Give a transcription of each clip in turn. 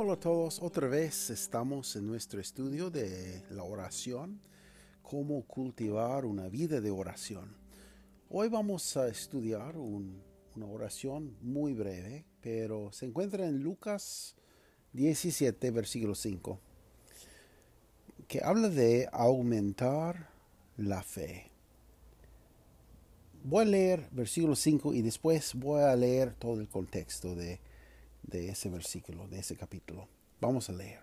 Hola a todos, otra vez estamos en nuestro estudio de la oración, cómo cultivar una vida de oración. Hoy vamos a estudiar una oración muy breve, pero se encuentra en Lucas 17, versículo 5, que habla de aumentar la fe. Voy a leer versículo 5 y después voy a leer todo el contexto de de ese versículo, de ese capítulo. Vamos a leer.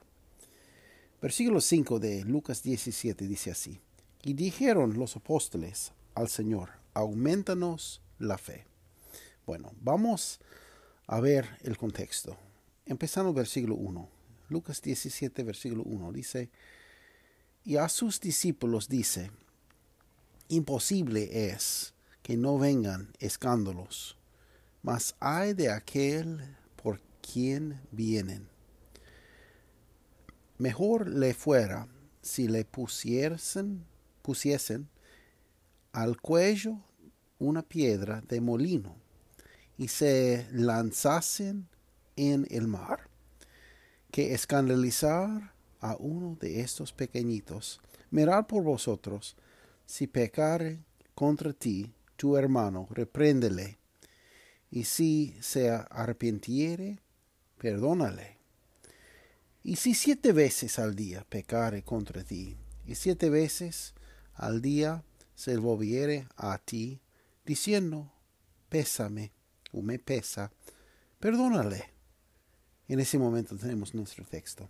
Versículo 5 de Lucas 17 dice así. Y dijeron los apóstoles al Señor, aumentanos la fe. Bueno, vamos a ver el contexto. Empezando versículo 1. Lucas 17, versículo 1 dice, y a sus discípulos dice, imposible es que no vengan escándalos, mas hay de aquel quién vienen. Mejor le fuera si le pusiesen, pusiesen al cuello una piedra de molino y se lanzasen en el mar, que escandalizar a uno de estos pequeñitos. Mirad por vosotros, si pecare contra ti tu hermano, repréndele, y si se arrepintiere, perdónale. Y si siete veces al día pecare contra ti, y siete veces al día se volviere a ti, diciendo, pésame o me pesa, perdónale. En ese momento tenemos nuestro texto.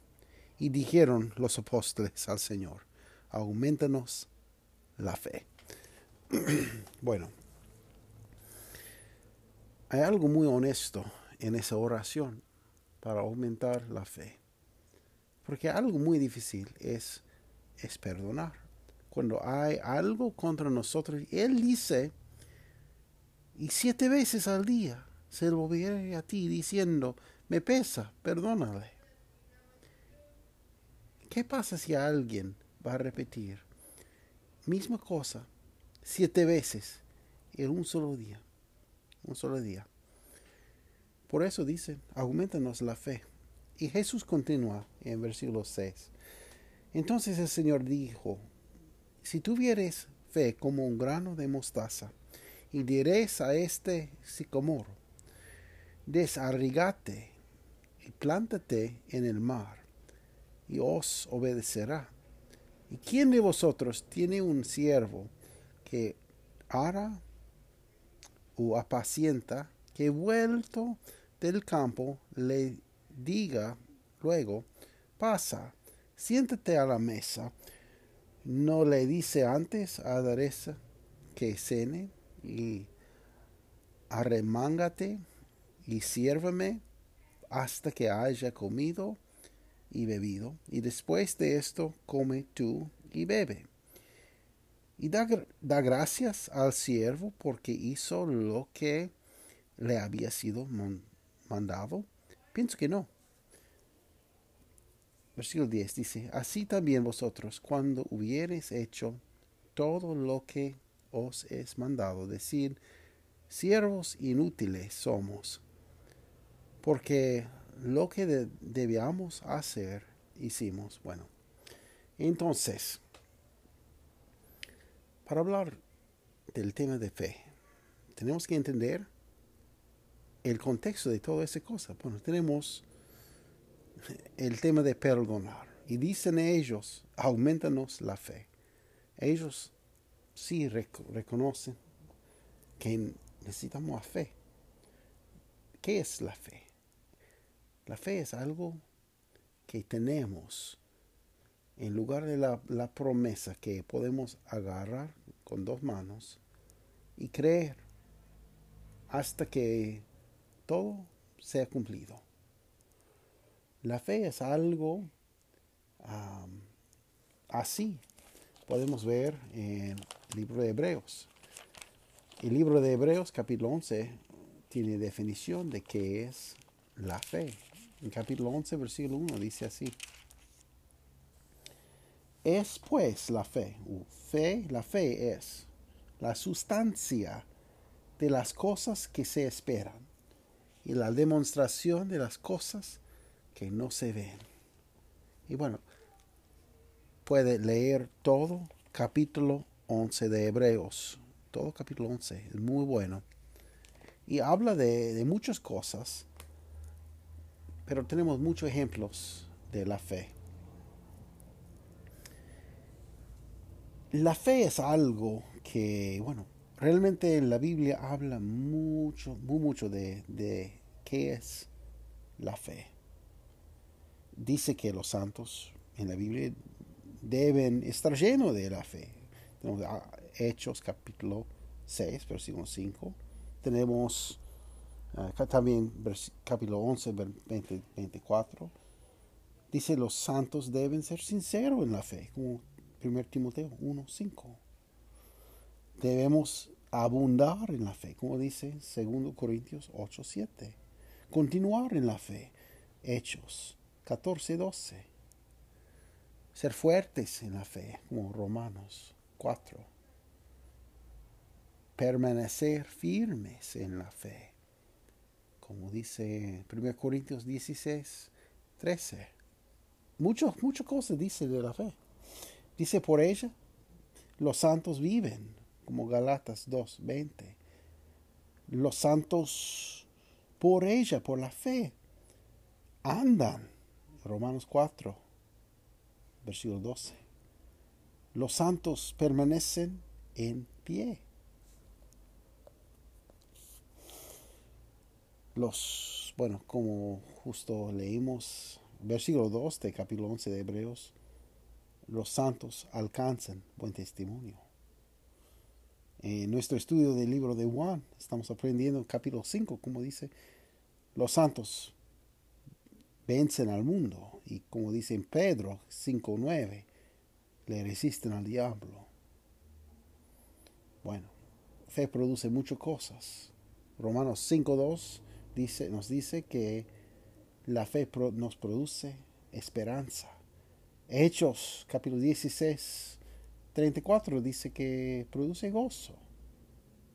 Y dijeron los apóstoles al Señor, aumentanos la fe. bueno, hay algo muy honesto en esa oración para aumentar la fe. Porque algo muy difícil es, es perdonar. Cuando hay algo contra nosotros, Él dice, y siete veces al día se volviera a ti diciendo, me pesa, perdónale. ¿Qué pasa si alguien va a repetir misma cosa siete veces en un solo día? Un solo día. Por eso dice, aumentanos la fe. Y Jesús continúa en versículo 6. Entonces el Señor dijo, si tuvieres fe como un grano de mostaza, y diréis a este sicomoro, desarrigate y plántate en el mar, y os obedecerá. ¿Y quién de vosotros tiene un siervo que ara o apacienta, que vuelto del campo le diga luego, pasa, siéntate a la mesa. ¿No le dice antes a Daresa que cene y arremángate y siérvame hasta que haya comido y bebido, y después de esto come tú y bebe. Y da, da gracias al siervo porque hizo lo que le había sido mandado? Pienso que no. Versículo 10 dice, así también vosotros, cuando hubiereis hecho todo lo que os es mandado, decir, siervos inútiles somos, porque lo que debíamos hacer, hicimos. Bueno, entonces, para hablar del tema de fe, tenemos que entender el contexto de toda esa cosa. Bueno, tenemos el tema de perdonar. Y dicen ellos, aumentanos la fe. Ellos sí reconocen que necesitamos fe. ¿Qué es la fe? La fe es algo que tenemos en lugar de la, la promesa que podemos agarrar con dos manos y creer hasta que todo se ha cumplido. La fe es algo así podemos ver en el libro de Hebreos. El libro de Hebreos capítulo 11 tiene definición de qué es la fe. En capítulo 11, versículo 1 dice así. Es pues la fe, fe, la fe es la sustancia de las cosas que se esperan y la demostración de las cosas que no se ven. Y bueno, puede leer todo capítulo 11 de Hebreos, todo capítulo 11, es muy bueno. Y habla de, de muchas cosas, pero tenemos muchos ejemplos de la fe. La fe es algo que, bueno, realmente en la Biblia habla mucho, muy mucho de, de qué es la fe. Dice que los santos en la Biblia deben estar llenos de la fe. Tenemos Hechos capítulo 6, versículo 5. Tenemos uh, también capítulo 11, 20, 24. Dice los santos deben ser sinceros en la fe, como 1 Timoteo 1, 5. Debemos abundar en la fe, como dice 2 Corintios 8, 7. Continuar en la fe, Hechos 14, 12. Ser fuertes en la fe, como Romanos 4. Permanecer firmes en la fe, como dice 1 Corintios 16, 13. Muchas, muchas cosas dice de la fe. Dice por ella, los santos viven, como Galatas 2, 20. Los santos por ella, por la fe, andan. Romanos 4, versículo 12. Los santos permanecen en pie. Los, bueno, como justo leímos, versículo 2 de capítulo 11 de Hebreos, los santos alcanzan buen testimonio. En nuestro estudio del libro de Juan, estamos aprendiendo en capítulo 5, como dice, los santos vencen al mundo. Y como dice en Pedro 5.9, le resisten al diablo. Bueno, fe produce muchas cosas. Romanos 5.2 dice, nos dice que la fe nos produce esperanza. Hechos capítulo 16, 34 dice que produce gozo.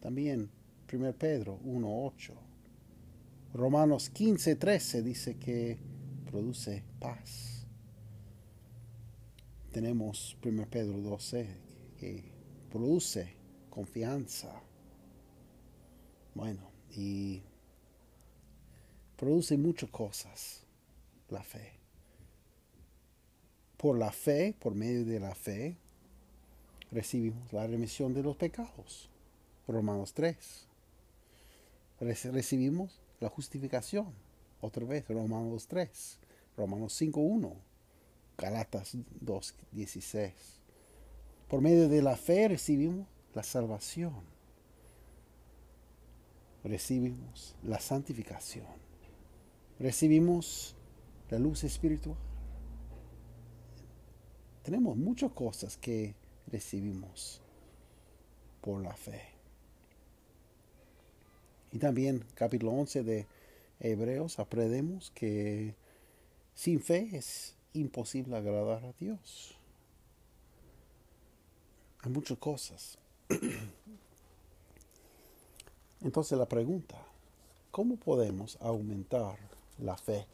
También 1 Pedro 1.8. Romanos 15, 13 dice que produce paz. Tenemos 1 Pedro 12 que produce confianza. Bueno, y produce muchas cosas la fe por la fe, por medio de la fe, recibimos la remisión de los pecados. Romanos 3. Recibimos la justificación. Otra vez, Romanos 3. Romanos 5.1. Galatas 2.16. Por medio de la fe recibimos la salvación. Recibimos la santificación. Recibimos la luz espiritual tenemos muchas cosas que recibimos por la fe. Y también capítulo 11 de Hebreos aprendemos que sin fe es imposible agradar a Dios. Hay muchas cosas. Entonces la pregunta, ¿cómo podemos aumentar la fe?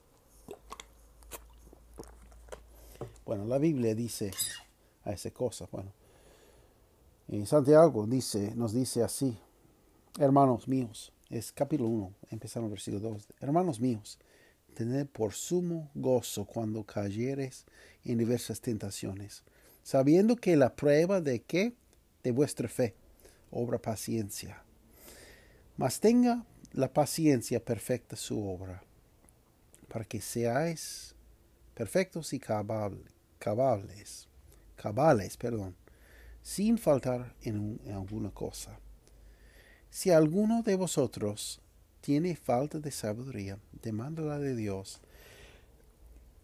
Bueno, la Biblia dice a esa cosa. Bueno, en Santiago nos dice así, hermanos míos, es capítulo 1, empezamos versículo 2. Hermanos míos, tened por sumo gozo cuando cayeres en diversas tentaciones, sabiendo que la prueba de qué? De vuestra fe, obra paciencia. Mas tenga la paciencia perfecta su obra, para que seáis perfectos y cabales cabales, cabales, perdón, sin faltar en, alguna cosa. Si alguno de vosotros tiene falta de sabiduría, demándala de Dios,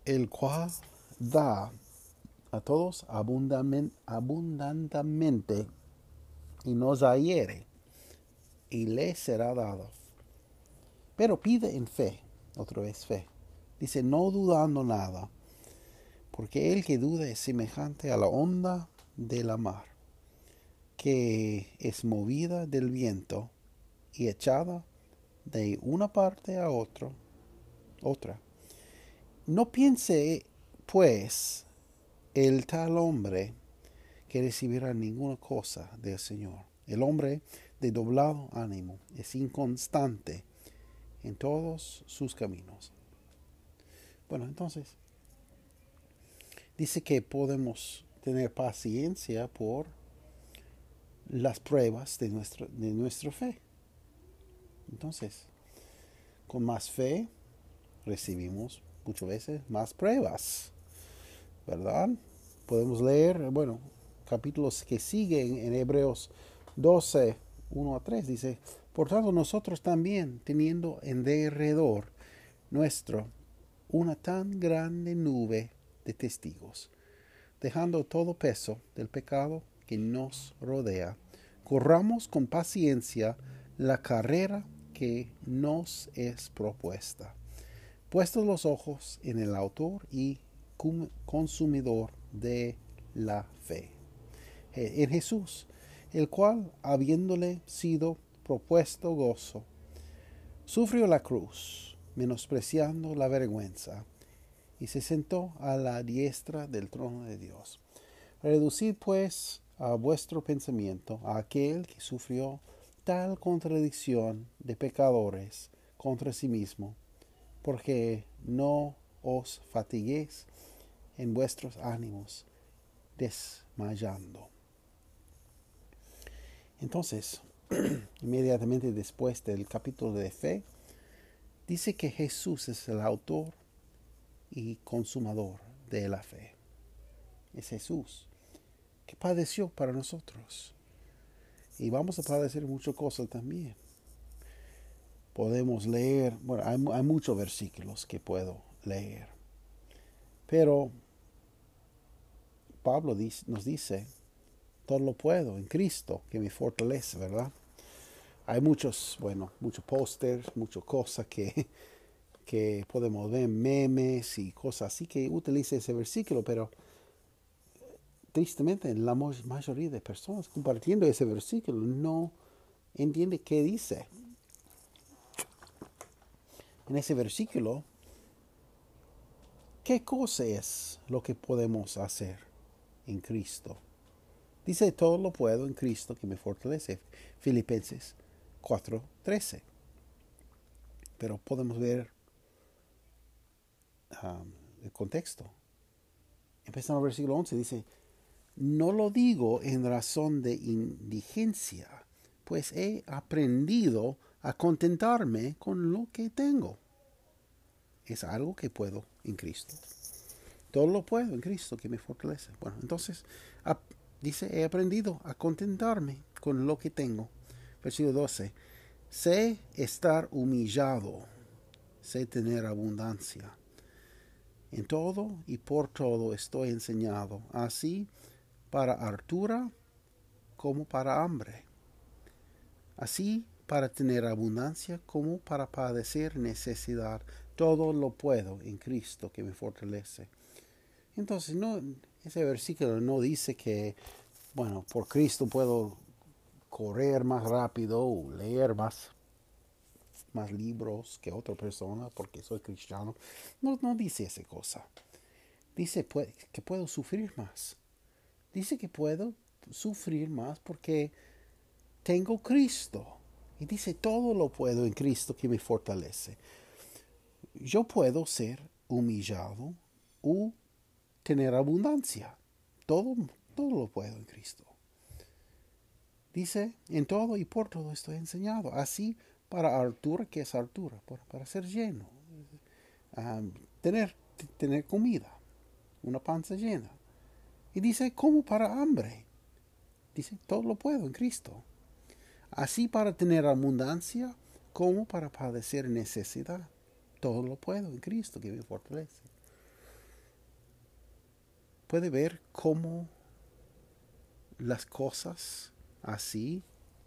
el cual da a todos abundantemente y nos hiere y le será dado. Pero pide en fe, otra vez fe. Dice, no dudando nada, porque el que duda es semejante a la onda de la mar, que es movida del viento y echada de una parte a otro, otra. No piense, pues, el tal hombre que recibirá ninguna cosa del Señor. El hombre de doblado ánimo es inconstante en todos sus caminos. Bueno, entonces, dice que podemos tener paciencia por las pruebas de, nuestro, de nuestra fe. Entonces, con más fe recibimos muchas veces más pruebas, ¿verdad? Podemos leer, bueno, capítulos que siguen en Hebreos 12, 1 a 3, dice, por tanto nosotros también, teniendo en derredor nuestro una tan grande nube de testigos, dejando todo peso del pecado que nos rodea, corramos con paciencia la carrera que nos es propuesta, puestos los ojos en el autor y consumidor de la fe en Jesús, el cual, habiéndole sido propuesto gozo, sufrió la cruz, menospreciando la vergüenza, y se sentó a la diestra del trono de Dios. Reducid pues a vuestro pensamiento a aquel que sufrió tal contradicción de pecadores contra sí mismo, porque no os fatiguéis en vuestros ánimos, desmayando. Entonces, inmediatamente después del capítulo de fe, dice que Jesús es el autor y consumador de la fe. Es Jesús padeció para nosotros. Y vamos a padecer muchas cosas también. Podemos leer, bueno, hay, hay muchos versículos que puedo leer. Pero Pablo nos dice todo lo puedo en Cristo que me fortalece, ¿verdad? Hay muchos, bueno, muchos pósters, muchas cosas que, que podemos ver, memes y cosas así que utiliza ese versículo, pero tristemente la mayoría de personas compartiendo ese versículo no entiende qué dice. En ese versículo, ¿qué cosa es lo que podemos hacer en Cristo? Dice, todo lo puedo en Cristo que me fortalece. Filipenses 4:13. Pero podemos ver um, el contexto. Empezando el versículo 11, dice, no lo digo en razón de indigencia, pues he aprendido a contentarme con lo que tengo. Es algo que puedo en Cristo. Todo lo puedo en Cristo que me fortalece. Bueno, entonces Dice, he aprendido a contentarme con lo que tengo. Versículo 12. Sé estar humillado, sé tener abundancia. En todo y por todo estoy enseñado, así para hartura como para hambre, así para tener abundancia como para padecer necesidad. Todo lo puedo en Cristo que me fortalece. Entonces, no, ese versículo no dice que, bueno, por Cristo puedo correr más rápido o leer más, más libros que otra persona porque soy cristiano. No, no dice esa cosa. Dice que puedo sufrir más. Dice que puedo sufrir más porque tengo Cristo. Y dice, todo lo puedo en Cristo que me fortalece. Yo puedo ser humillado o tener abundancia. Todo, todo lo puedo en Cristo. Dice, en todo y por todo estoy enseñado. Así para altura, que es altura? Para, ser lleno. tener, tener comida, una panza llena. Y dice, como para hambre. Dice, todo lo puedo en Cristo. Así para tener abundancia, como para padecer necesidad. Todo lo puedo en Cristo que me fortalece. puede ver cómo las cosas así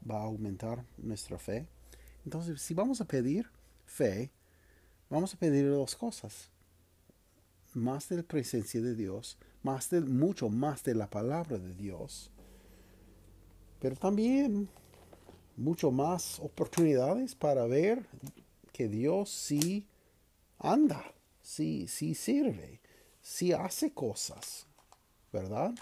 va a aumentar nuestra fe. Entonces, si vamos a pedir fe, vamos a pedir dos cosas. Más de la presencia de Dios, mucho más de la palabra de Dios, pero también mucho más oportunidades para ver que Dios sí anda, sí, sí sirve, sí hace cosas, ¿verdad?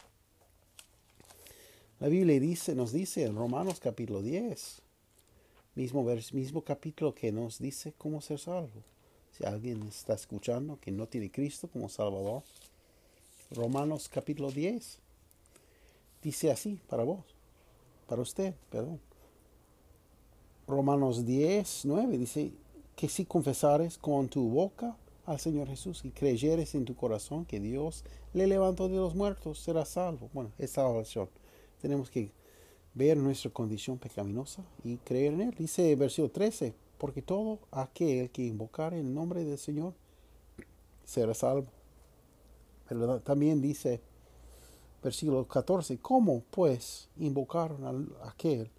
La Biblia dice, nos dice en Romanos capítulo 10, mismo, mismo capítulo que nos dice cómo ser salvo. Si alguien está escuchando que no tiene Cristo como Salvador, Romanos capítulo 10 dice así para vos, para usted, perdón. Romanos 10, 9 dice que si confesares con tu boca al Señor Jesús y creyeres en tu corazón que Dios le levantó de los muertos, serás salvo. Bueno, esta oración tenemos que ver nuestra condición pecaminosa y creer en Él. Dice versículo 13, porque todo aquel que invocar el nombre del Señor será salvo. Pero también dice versículo 14, ¿cómo pues invocaron a aquel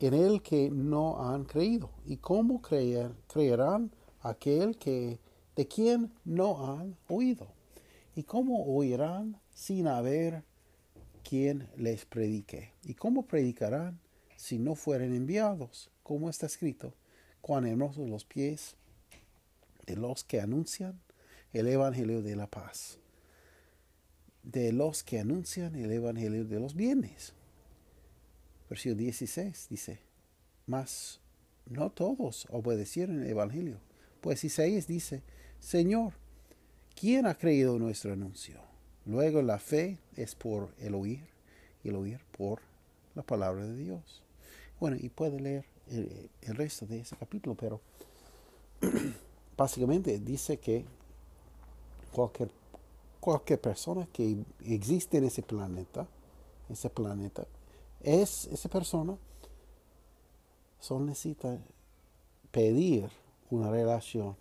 en el que no han creído? ¿Y cómo creer, creerán aquel que de quien no han oído? ¿Y cómo oirán sin haber quien les predique. ¿Y cómo predicarán si no fueren enviados? Como está escrito, cuán hermosos los pies de los que anuncian el Evangelio de la paz, de los que anuncian el Evangelio de los bienes. Versículo 16 dice, mas no todos obedecieron el Evangelio, pues Isaías dice, Señor, ¿quién ha creído nuestro anuncio? Luego la fe es por el oír y el oír por la palabra de Dios. Bueno, y puede leer el, resto de ese capítulo, pero básicamente dice que cualquier, cualquier persona que existe en ese planeta, ese planeta, es esa persona, solo necesita pedir una relación,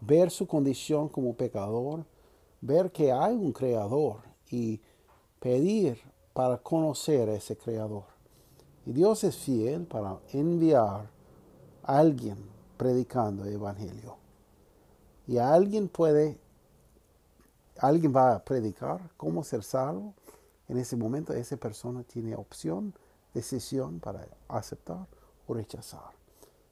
ver su condición como pecador, ver que hay un creador y pedir para conocer a ese creador. Y Dios es fiel para enviar a alguien predicando el evangelio. Y alguien puede, alguien va a predicar cómo ser salvo. En ese momento esa persona tiene opción, decisión para aceptar o rechazar.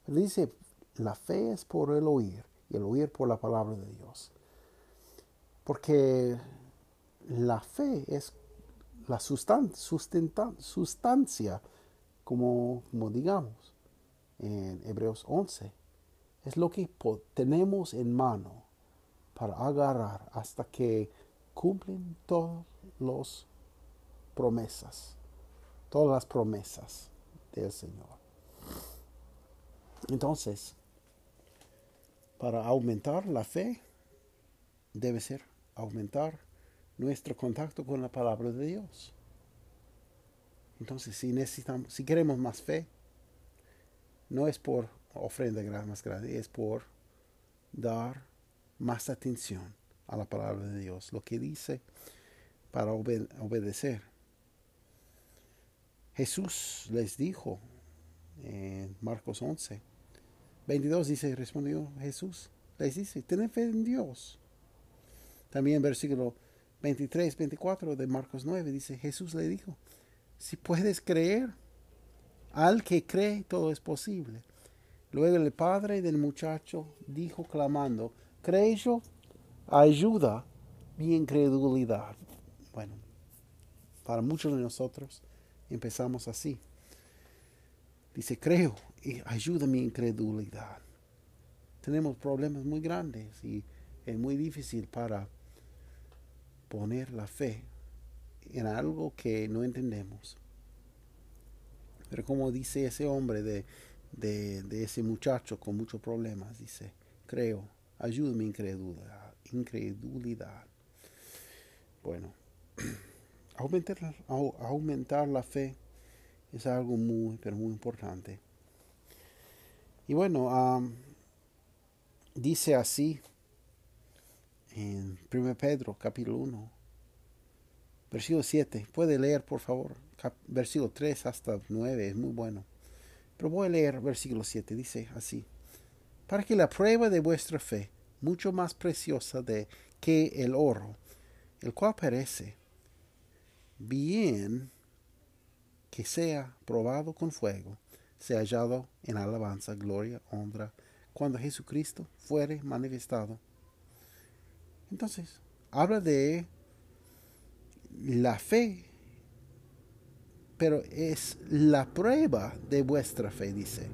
dice, la fe es por el oír y el oír por la palabra de Dios. Porque la fe es la sustancia, como, como digamos en Hebreos 11, es lo que tenemos en mano para agarrar hasta que cumplen todas las promesas, todas las promesas del Señor. Entonces, para aumentar la fe, debe ser aumentar nuestro contacto con la palabra de Dios. Entonces, si necesitamos, si queremos más fe, no es por ofrenda más grande, es por dar más atención a la palabra de Dios, lo que dice para obedecer. Jesús les dijo en Marcos 11, 22 dice, respondió Jesús, les dice, tened fe en Dios. También versículo 23, 24 de Marcos 9 dice, Jesús le dijo, si puedes creer, al que cree todo es posible. Luego el padre del muchacho dijo clamando, creo, ayuda mi incredulidad. Bueno, para muchos de nosotros empezamos así. Dice, creo y ayuda mi incredulidad. Tenemos problemas muy grandes y es muy difícil para poner la fe en algo que no entendemos. Pero como dice ese hombre de, de, ese muchacho con muchos problemas, dice, creo, ayúdame incredulidad, incredulidad. Bueno, aumentar, aumentar la fe es algo muy, pero muy importante. Y bueno, dice así en 1 Pedro capítulo 1, Versículo 7. Puede leer, por favor. versículo 3 hasta 9. Es muy bueno. Pero voy a leer versículo 7. Dice así. Para que la prueba de vuestra fe, mucho más preciosa de que el oro, el cual perece, bien que sea probado con fuego, sea hallado en alabanza, gloria, honra, cuando Jesucristo fuere manifestado. Entonces, habla de la fe, pero es la prueba de vuestra fe, dice.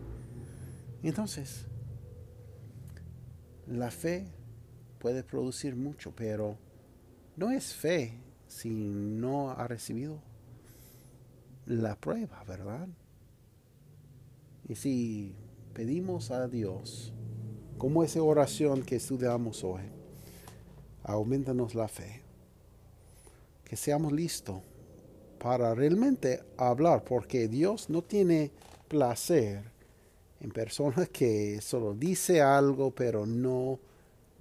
Entonces, la fe puede producir mucho, pero no es fe si no ha recibido la prueba, ¿verdad? Y si pedimos a Dios, como esa oración que estudiamos hoy, aumentanos la fe, que seamos listos para realmente hablar, porque Dios no tiene placer en personas que solo dice algo, pero no,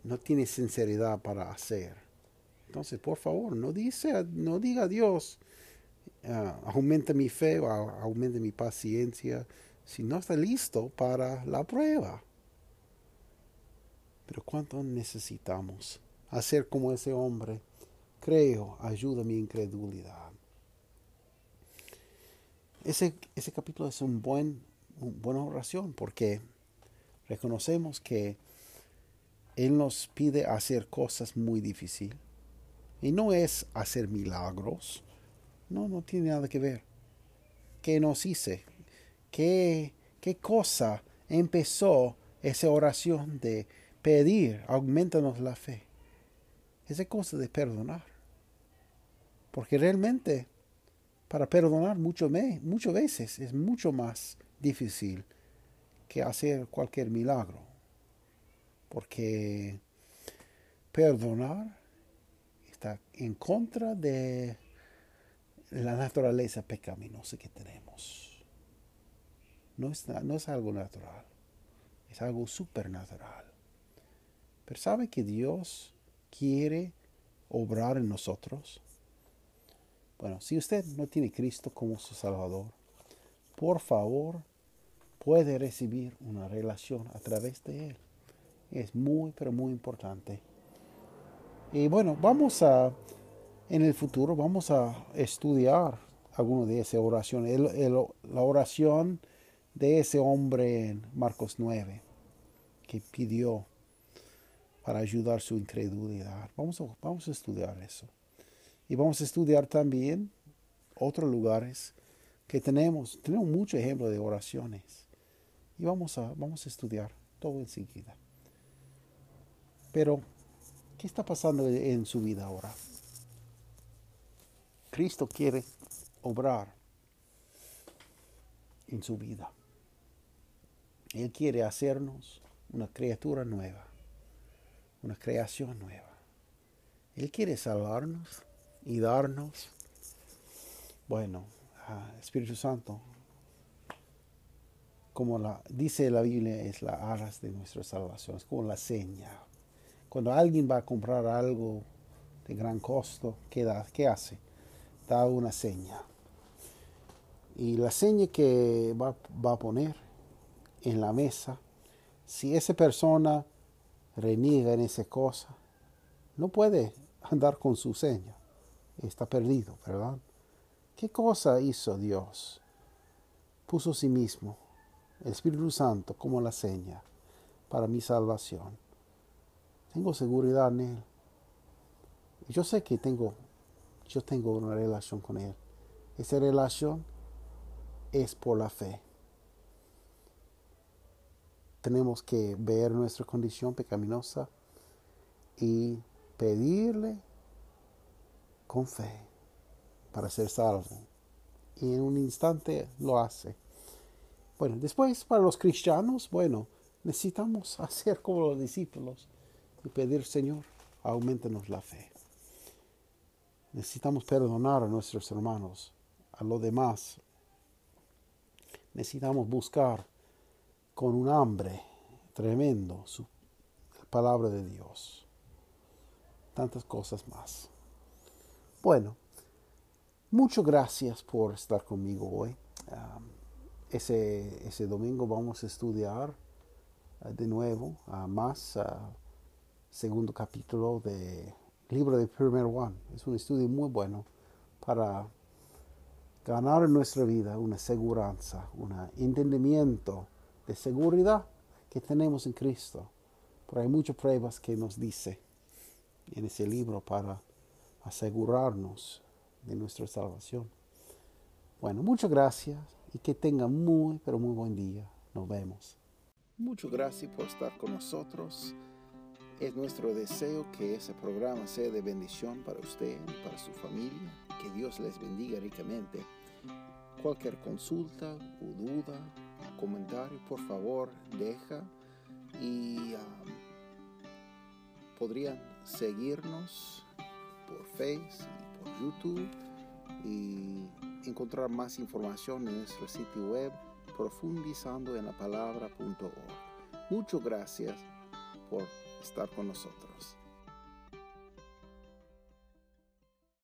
no tiene sinceridad para hacer. Entonces, por favor, no, dice, no diga a Dios, uh, aumenta mi fe o aumenta mi paciencia, si no está listo para la prueba. Pero ¿cuánto necesitamos hacer como ese hombre? Creo, ayuda mi incredulidad. Ese, ese capítulo es un buen, buena oración porque reconocemos que Él nos pide hacer cosas muy difíciles. Y no es hacer milagros. No, no tiene nada que ver. ¿Qué nos hice? ¿Qué, qué cosa empezó esa oración de pedir, aumentanos la fe? Esa cosa de perdonar. Porque realmente para perdonar mucho muchas veces es mucho más difícil que hacer cualquier milagro. Porque perdonar está en contra de la naturaleza pecaminosa que tenemos. No es, no es algo natural, es algo supernatural. Pero ¿sabe que Dios quiere obrar en nosotros? Bueno, si usted no tiene Cristo como su Salvador, por favor, puede recibir una relación a través de Él. Es muy, pero muy importante. Y bueno, vamos a, en el futuro, vamos a estudiar alguna de esas oraciones. la oración de ese hombre en Marcos 9, que pidió para ayudar su incredulidad. Vamos a, vamos a estudiar eso. Y vamos a estudiar también otros lugares que tenemos. Tenemos muchos ejemplos de oraciones. Y vamos a, vamos a estudiar todo enseguida. Pero, ¿qué está pasando en su vida ahora? Cristo quiere obrar en su vida. Él quiere hacernos una criatura nueva, una creación nueva. Él quiere salvarnos y darnos, bueno, Espíritu Santo, como la, dice la Biblia, es la aras de nuestra salvación, es como la seña. Cuando alguien va a comprar algo de gran costo, ¿qué, da, qué hace? Da una seña. Y la seña que va, va a poner en la mesa, si esa persona reniega en esa cosa, no puede andar con su seña está perdido, ¿verdad? ¿Qué cosa hizo Dios? Puso sí mismo, el Espíritu Santo, como la seña para mi salvación. Tengo seguridad en Él. Yo sé que tengo, yo tengo una relación con Él. Esa relación es por la fe. Tenemos que ver nuestra condición pecaminosa y pedirle con fe para ser salvo. Y en un instante lo hace. Bueno, después para los cristianos, bueno, necesitamos hacer como los discípulos y pedir, Señor, aumentanos la fe. Necesitamos perdonar a nuestros hermanos, a los demás. Necesitamos buscar con un hambre tremendo su palabra de Dios. Tantas cosas más. Bueno, Muchas gracias por estar conmigo hoy. Ese, ese, domingo vamos a estudiar uh, de nuevo uh, más segundo capítulo del libro de Primer One. Es un estudio muy bueno para ganar en nuestra vida una seguridad, un entendimiento de seguridad que tenemos en Cristo. Pero hay muchas pruebas que nos dice en ese libro para asegurarnos de nuestra salvación. Bueno, muchas gracias y que tengan muy, pero muy buen día. Nos vemos. Muchas gracias por estar con nosotros. Es nuestro deseo que ese programa sea de bendición para usted para su familia. Que Dios les bendiga ricamente. Cualquier consulta o duda, comentario, por favor, deja y um, podrían seguirnos por Facebook por YouTube y encontrar más información en nuestro sitio web profundizando en la. Muchas gracias por estar con nosotros.